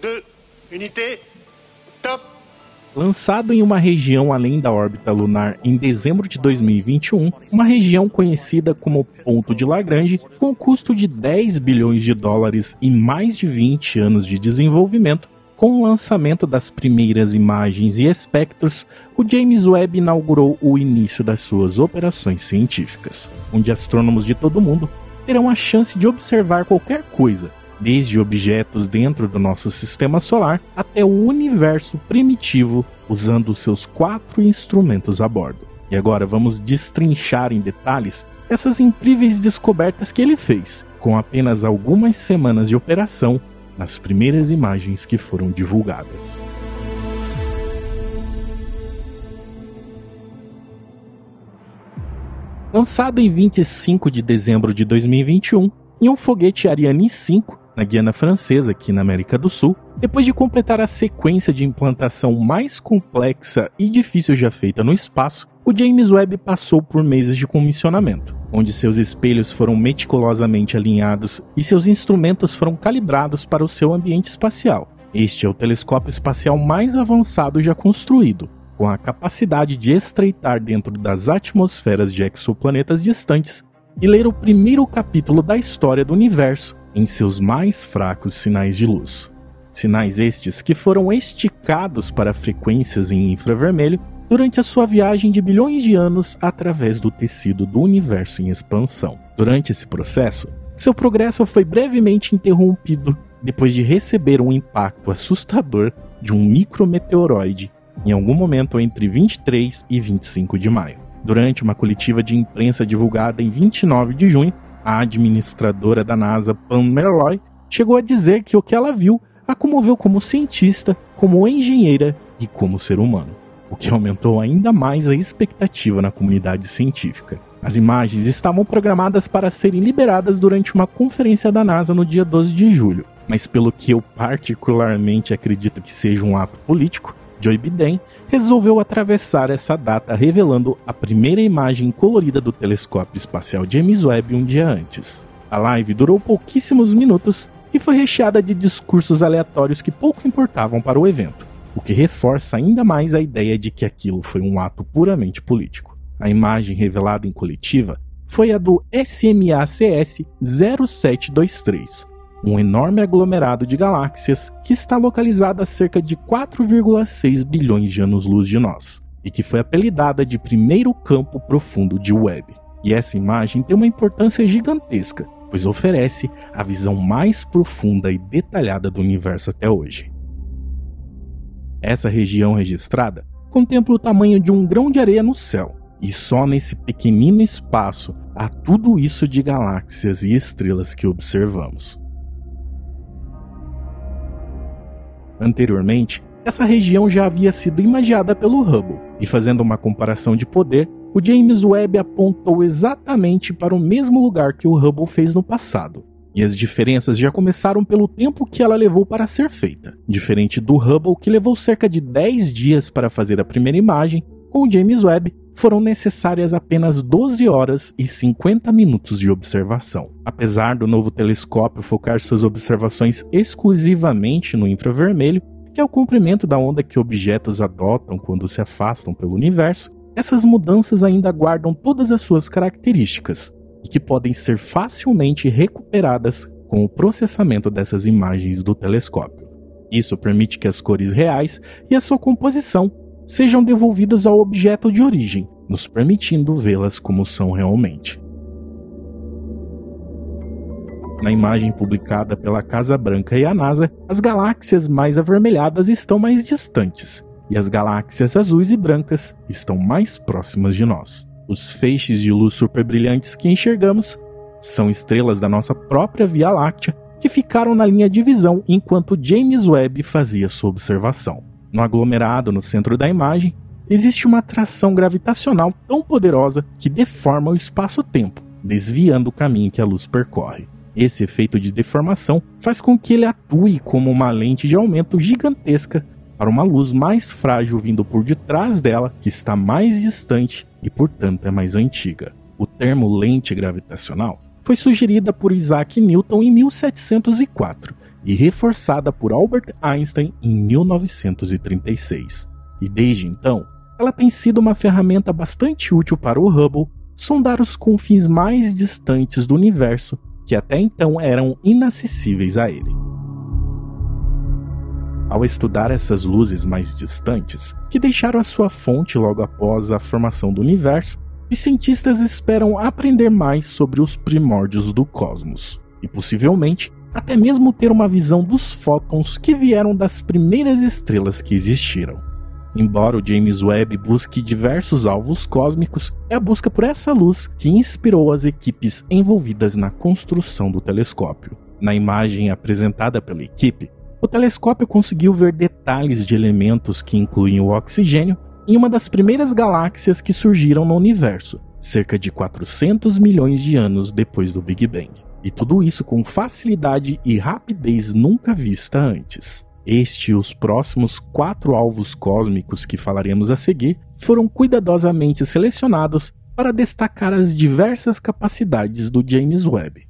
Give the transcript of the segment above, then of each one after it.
2, unité, top. Lançado em uma região além da órbita lunar em dezembro de 2021, uma região conhecida como Ponto de Lagrange, com custo de 10 bilhões de dólares e mais de 20 anos de desenvolvimento, com o lançamento das primeiras imagens e espectros, o James Webb inaugurou o início das suas operações científicas, onde astrônomos de todo o mundo terão a chance de observar qualquer coisa, desde objetos dentro do nosso sistema solar até o universo primitivo, usando seus quatro instrumentos a bordo. E agora vamos destrinchar em detalhes essas incríveis descobertas que ele fez, com apenas algumas semanas de operação nas primeiras imagens que foram divulgadas. Lançado em 25 de dezembro de 2021, em um foguete Ariane 5, na Guiana Francesa, aqui na América do Sul, depois de completar a sequência de implantação mais complexa e difícil já feita no espaço, o James Webb passou por meses de comissionamento, onde seus espelhos foram meticulosamente alinhados e seus instrumentos foram calibrados para o seu ambiente espacial. Este é o telescópio espacial mais avançado já construído, com a capacidade de estreitar dentro das atmosferas de exoplanetas distantes e ler o primeiro capítulo da história do universo em seus mais fracos sinais de luz. Sinais estes que foram esticados para frequências em infravermelho durante a sua viagem de bilhões de anos através do tecido do universo em expansão. Durante esse processo, seu progresso foi brevemente interrompido depois de receber um impacto assustador de um micrometeoroide em algum momento entre 23 e 25 de maio. Durante uma coletiva de imprensa divulgada em 29 de junho, a administradora da NASA, Pam Merloy, chegou a dizer que o que ela viu a comoveu como cientista, como engenheira e como ser humano o que aumentou ainda mais a expectativa na comunidade científica. As imagens estavam programadas para serem liberadas durante uma conferência da NASA no dia 12 de julho, mas pelo que eu particularmente acredito que seja um ato político, Joe Biden resolveu atravessar essa data revelando a primeira imagem colorida do telescópio espacial James Webb um dia antes. A live durou pouquíssimos minutos e foi recheada de discursos aleatórios que pouco importavam para o evento o que reforça ainda mais a ideia de que aquilo foi um ato puramente político. A imagem revelada em coletiva foi a do SMACS 0723, um enorme aglomerado de galáxias que está localizado a cerca de 4,6 bilhões de anos-luz de nós, e que foi apelidada de primeiro campo profundo de Webb. E essa imagem tem uma importância gigantesca, pois oferece a visão mais profunda e detalhada do universo até hoje. Essa região registrada contempla o tamanho de um grão de areia no céu, e só nesse pequenino espaço há tudo isso de galáxias e estrelas que observamos. Anteriormente, essa região já havia sido imaginada pelo Hubble, e fazendo uma comparação de poder, o James Webb apontou exatamente para o mesmo lugar que o Hubble fez no passado, e as diferenças já começaram pelo tempo que ela levou para ser feita. Diferente do Hubble, que levou cerca de 10 dias para fazer a primeira imagem, com o James Webb foram necessárias apenas 12 horas e 50 minutos de observação. Apesar do novo telescópio focar suas observações exclusivamente no infravermelho, que é o comprimento da onda que objetos adotam quando se afastam pelo universo, essas mudanças ainda guardam todas as suas características, e que podem ser facilmente recuperadas com o processamento dessas imagens do telescópio. Isso permite que as cores reais e a sua composição sejam devolvidas ao objeto de origem, nos permitindo vê-las como são realmente. Na imagem publicada pela Casa Branca e a NASA, as galáxias mais avermelhadas estão mais distantes e as galáxias azuis e brancas estão mais próximas de nós. Os feixes de luz superbrilhantes que enxergamos são estrelas da nossa própria Via Láctea que ficaram na linha de visão enquanto James Webb fazia sua observação. No aglomerado no centro da imagem, existe uma atração gravitacional tão poderosa que deforma o espaço-tempo, desviando o caminho que a luz percorre. Esse efeito de deformação faz com que ele atue como uma lente de aumento gigantesca para uma luz mais frágil vindo por detrás dela, que está mais distante e, portanto, é mais antiga. O termo lente gravitacional foi sugerida por Isaac Newton em 1704 e reforçada por Albert Einstein em 1936. E desde então, ela tem sido uma ferramenta bastante útil para o Hubble sondar os confins mais distantes do universo que até então eram inacessíveis a ele. Ao estudar essas luzes mais distantes, que deixaram a sua fonte logo após a formação do universo, os cientistas esperam aprender mais sobre os primórdios do cosmos e possivelmente até mesmo ter uma visão dos fótons que vieram das primeiras estrelas que existiram. Embora o James Webb busque diversos alvos cósmicos, é a busca por essa luz que inspirou as equipes envolvidas na construção do telescópio. Na imagem apresentada pela equipe, o telescópio conseguiu ver detalhes de elementos que incluem o oxigênio em uma das primeiras galáxias que surgiram no universo, cerca de 400 milhões de anos depois do Big Bang. E tudo isso com facilidade e rapidez nunca vista antes. Este e os próximos quatro alvos cósmicos que falaremos a seguir foram cuidadosamente selecionados para destacar as diversas capacidades do James Webb.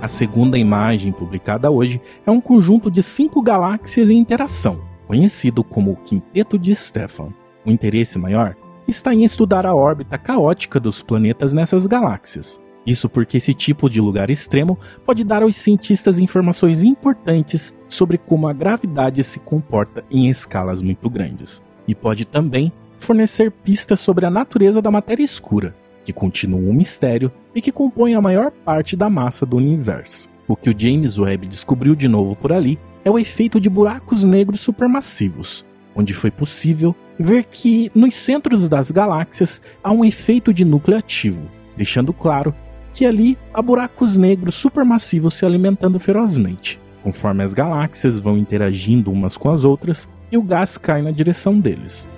A segunda imagem publicada hoje é um conjunto de cinco galáxias em interação, conhecido como o Quinteto de Stefan. O interesse maior está em estudar a órbita caótica dos planetas nessas galáxias, isso porque esse tipo de lugar extremo pode dar aos cientistas informações importantes sobre como a gravidade se comporta em escalas muito grandes, e pode também fornecer pistas sobre a natureza da matéria escura, que continua um mistério e que compõe a maior parte da massa do universo. O que o James Webb descobriu de novo por ali é o efeito de buracos negros supermassivos, onde foi possível ver que nos centros das galáxias há um efeito de núcleo ativo, deixando claro que ali há buracos negros supermassivos se alimentando ferozmente, conforme as galáxias vão interagindo umas com as outras e o gás cai na direção deles.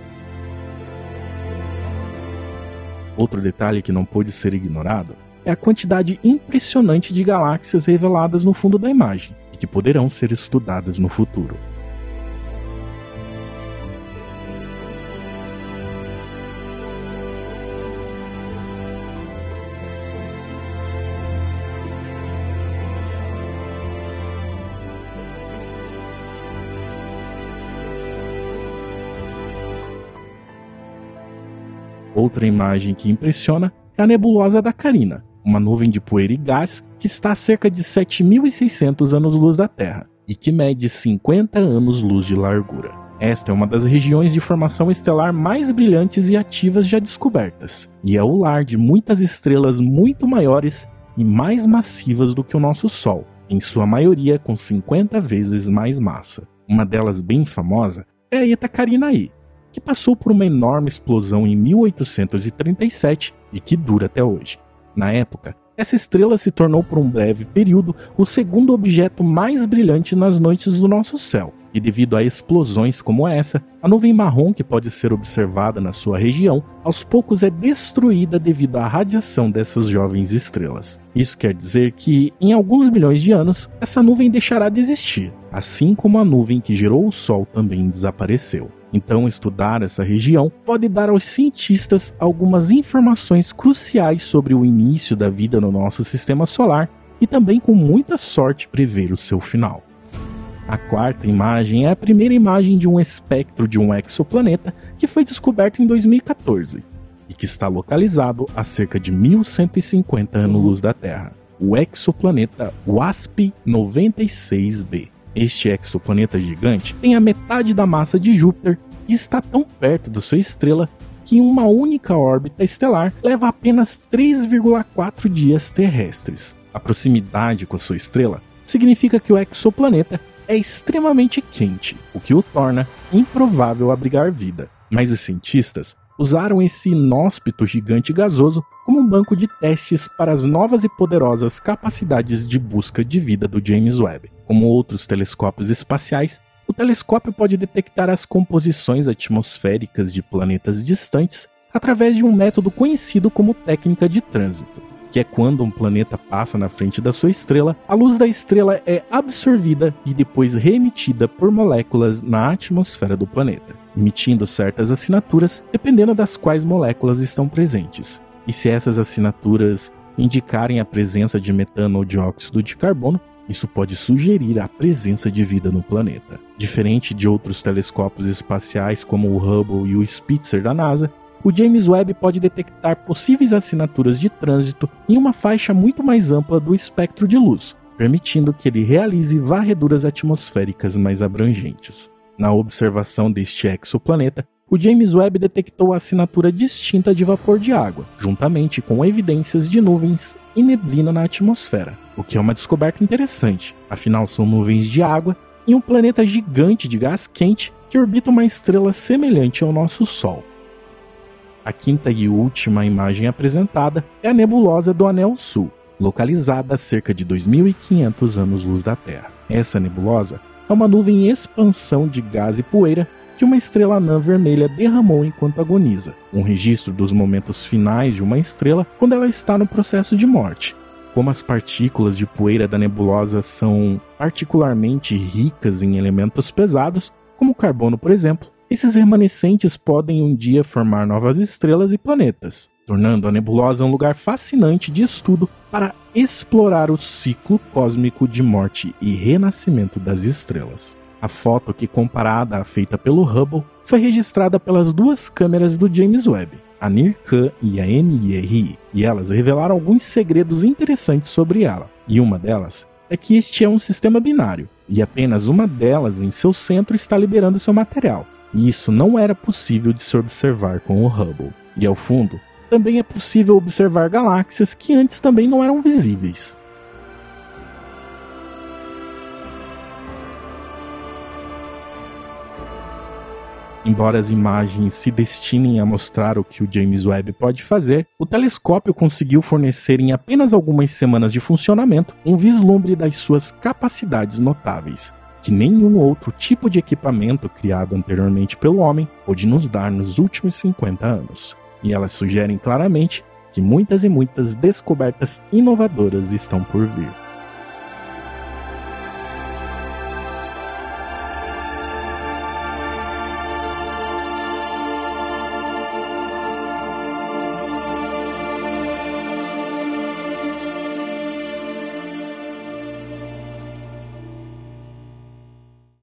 Outro detalhe que não pôde ser ignorado é a quantidade impressionante de galáxias reveladas no fundo da imagem e que poderão ser estudadas no futuro. Outra imagem que impressiona é a nebulosa da Carina, uma nuvem de poeira e gás que está a cerca de 7.600 anos-luz da Terra e que mede 50 anos-luz de largura. Esta é uma das regiões de formação estelar mais brilhantes e ativas já descobertas, e é o lar de muitas estrelas muito maiores e mais massivas do que o nosso Sol, em sua maioria com 50 vezes mais massa. Uma delas bem famosa é a Eta Carinae, que passou por uma enorme explosão em 1837 e que dura até hoje. Na época, essa estrela se tornou por um breve período o segundo objeto mais brilhante nas noites do nosso céu. E devido a explosões como essa, a nuvem marrom que pode ser observada na sua região, aos poucos é destruída devido à radiação dessas jovens estrelas. Isso quer dizer que, em alguns milhões de anos, essa nuvem deixará de existir, assim como a nuvem que gerou o Sol também desapareceu. Então, estudar essa região pode dar aos cientistas algumas informações cruciais sobre o início da vida no nosso sistema solar e também, com muita sorte, prever o seu final. A quarta imagem é a primeira imagem de um espectro de um exoplaneta que foi descoberto em 2014 e que está localizado a cerca de 1150 anos-luz da Terra, o exoplaneta WASP 96b. Este exoplaneta gigante tem a metade da massa de Júpiter e está tão perto da sua estrela que uma única órbita estelar leva apenas 3,4 dias terrestres. A proximidade com a sua estrela significa que o exoplaneta é extremamente quente, o que o torna improvável abrigar vida. Mas os cientistas usaram esse inóspito gigante gasoso como um banco de testes para as novas e poderosas capacidades de busca de vida do James Webb. Como outros telescópios espaciais, o telescópio pode detectar as composições atmosféricas de planetas distantes através de um método conhecido como técnica de trânsito, que é quando um planeta passa na frente da sua estrela, a luz da estrela é absorvida e depois reemitida por moléculas na atmosfera do planeta, emitindo certas assinaturas dependendo das quais moléculas estão presentes. E se essas assinaturas indicarem a presença de metano ou dióxido de carbono, isso pode sugerir a presença de vida no planeta. Diferente de outros telescópios espaciais como o Hubble e o Spitzer da NASA, o James Webb pode detectar possíveis assinaturas de trânsito em uma faixa muito mais ampla do espectro de luz, permitindo que ele realize varreduras atmosféricas mais abrangentes. Na observação deste exoplaneta, o James Webb detectou a assinatura distinta de vapor de água, juntamente com evidências de nuvens e neblina na atmosfera, o que é uma descoberta interessante, afinal são nuvens de água em um planeta gigante de gás quente que orbita uma estrela semelhante ao nosso Sol. A quinta e última imagem apresentada é a nebulosa do Anel Sul, localizada a cerca de 2.500 anos-luz da Terra. Essa nebulosa é uma nuvem em expansão de gás e poeira que uma estrela anã vermelha derramou enquanto agoniza, um registro dos momentos finais de uma estrela quando ela está no processo de morte. Como as partículas de poeira da nebulosa são particularmente ricas em elementos pesados, como carbono, por exemplo, esses remanescentes podem um dia formar novas estrelas e planetas, tornando a nebulosa um lugar fascinante de estudo para explorar o ciclo cósmico de morte e renascimento das estrelas. A foto que comparada à feita pelo Hubble foi registrada pelas duas câmeras do James Webb, a NIRCam e a NIRI, e elas revelaram alguns segredos interessantes sobre ela. E uma delas é que este é um sistema binário, e apenas uma delas em seu centro está liberando seu material. E isso não era possível de se observar com o Hubble. E ao fundo, também é possível observar galáxias que antes também não eram visíveis. Embora as imagens se destinem a mostrar o que o James Webb pode fazer, o telescópio conseguiu fornecer em apenas algumas semanas de funcionamento um vislumbre das suas capacidades notáveis, que nenhum outro tipo de equipamento criado anteriormente pelo homem pôde nos dar nos últimos 50 anos. E elas sugerem claramente que muitas e muitas descobertas inovadoras estão por vir.